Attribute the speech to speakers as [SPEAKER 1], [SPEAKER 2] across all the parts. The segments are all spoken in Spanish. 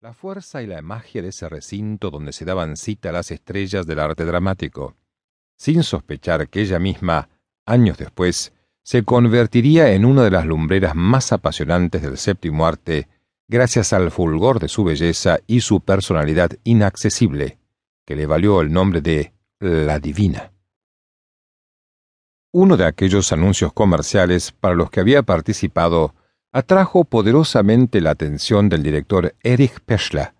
[SPEAKER 1] la fuerza y la magia de ese recinto donde se daban cita las estrellas del arte dramático, sin sospechar que ella misma, años después, se convertiría en una de las lumbreras más apasionantes del séptimo arte, gracias al fulgor de su belleza y su personalidad inaccesible, que le valió el nombre de la Divina. Uno de aquellos anuncios comerciales para los que había participado atrajo poderosamente la atención del director Erich Peschler,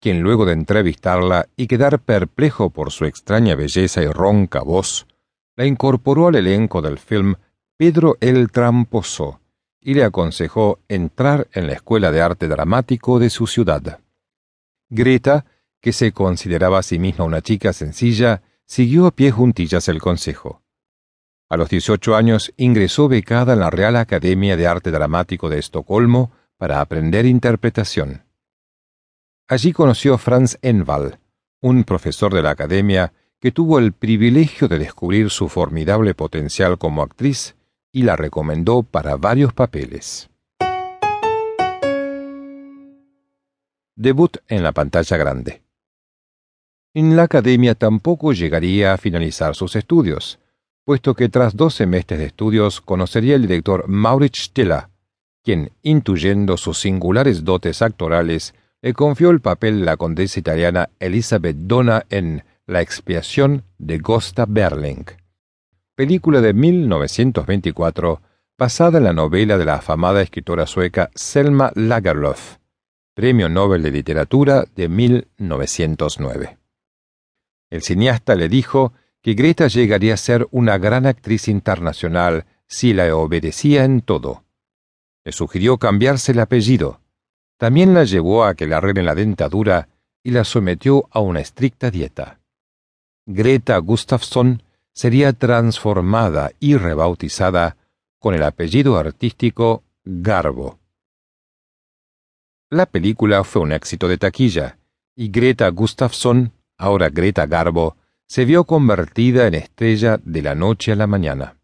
[SPEAKER 1] quien luego de entrevistarla y quedar perplejo por su extraña belleza y ronca voz, la incorporó al elenco del film Pedro el Tramposo y le aconsejó entrar en la Escuela de Arte Dramático de su ciudad. Greta, que se consideraba a sí misma una chica sencilla, siguió a pie juntillas el consejo. A los 18 años ingresó becada en la Real Academia de Arte Dramático de Estocolmo para aprender interpretación. Allí conoció a Franz Envall, un profesor de la Academia que tuvo el privilegio de descubrir su formidable potencial como actriz y la recomendó para varios papeles. Debut en la pantalla grande. En la Academia tampoco llegaría a finalizar sus estudios puesto que tras dos semestres de estudios conocería el director Maurits Stiller, quien, intuyendo sus singulares dotes actorales, le confió el papel de la condesa italiana Elizabeth Donna en La expiación de Gosta Berling, película de 1924 basada en la novela de la afamada escritora sueca Selma Lagerlöf, Premio Nobel de Literatura de 1909. El cineasta le dijo que Greta llegaría a ser una gran actriz internacional si la obedecía en todo. Le sugirió cambiarse el apellido. También la llevó a que le arreglen la dentadura y la sometió a una estricta dieta. Greta Gustafsson sería transformada y rebautizada con el apellido artístico Garbo. La película fue un éxito de taquilla, y Greta Gustafsson, ahora Greta Garbo, se vio convertida en estrella de la noche a la mañana.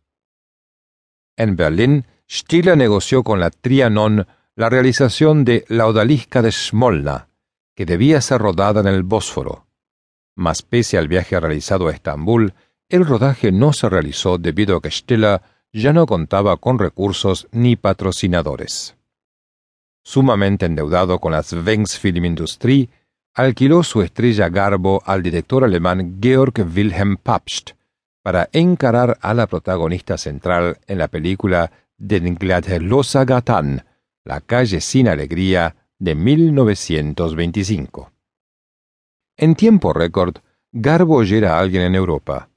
[SPEAKER 1] En Berlín, Stiller negoció con la Trianon la realización de La odalisca de Smolna, que debía ser rodada en el Bósforo. Mas pese al viaje realizado a Estambul, el rodaje no se realizó debido a que Stiller ya no contaba con recursos ni patrocinadores. Sumamente endeudado con la Svensk Film Industrie, alquiló su estrella Garbo al director alemán Georg Wilhelm Papst para encarar a la protagonista central en la película Den Gladlosa Gatan, La calle sin alegría, de 1925. En tiempo récord, Garbo ya era alguien en Europa.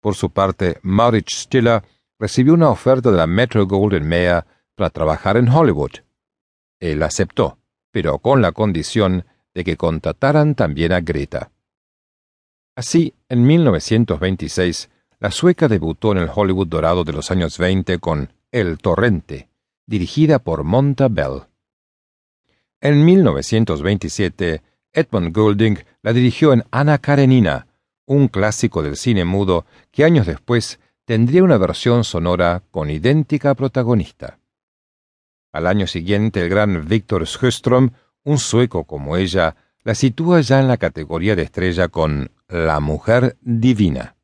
[SPEAKER 1] Por su parte, Maurits Stiller recibió una oferta de la Metro Golden Mayer para trabajar en Hollywood. Él aceptó, pero con la condición de que contrataran también a Greta. Así, en 1926, la sueca debutó en el Hollywood dorado de los años 20 con El Torrente, dirigida por Monta Bell. En 1927, Edmund Goulding la dirigió en Ana Karenina, un clásico del cine mudo que años después tendría una versión sonora con idéntica protagonista. Al año siguiente, el gran Victor Sjöström un sueco como ella la sitúa ya en la categoría de estrella con La Mujer Divina.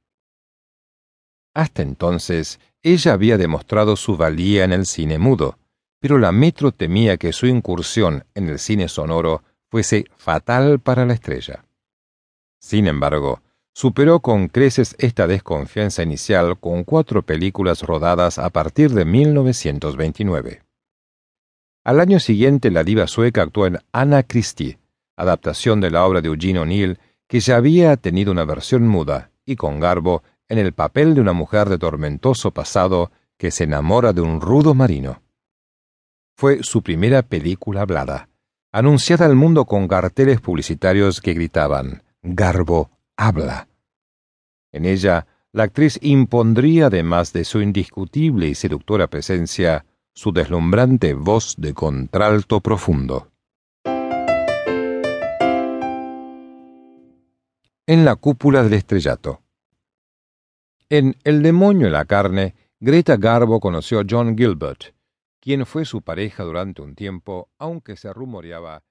[SPEAKER 1] Hasta entonces, ella había demostrado su valía en el cine mudo, pero la Metro temía que su incursión en el cine sonoro fuese fatal para la estrella. Sin embargo, superó con creces esta desconfianza inicial con cuatro películas rodadas a partir de 1929. Al año siguiente, la diva sueca actuó en Anna Christie, adaptación de la obra de Eugene O'Neill, que ya había tenido una versión muda, y con garbo, en el papel de una mujer de tormentoso pasado que se enamora de un rudo marino. Fue su primera película hablada, anunciada al mundo con carteles publicitarios que gritaban Garbo habla. En ella, la actriz impondría, además de su indiscutible y seductora presencia, su deslumbrante voz de contralto profundo. En la cúpula del estrellato. En El demonio en la carne, Greta Garbo conoció a John Gilbert, quien fue su pareja durante un tiempo, aunque se rumoreaba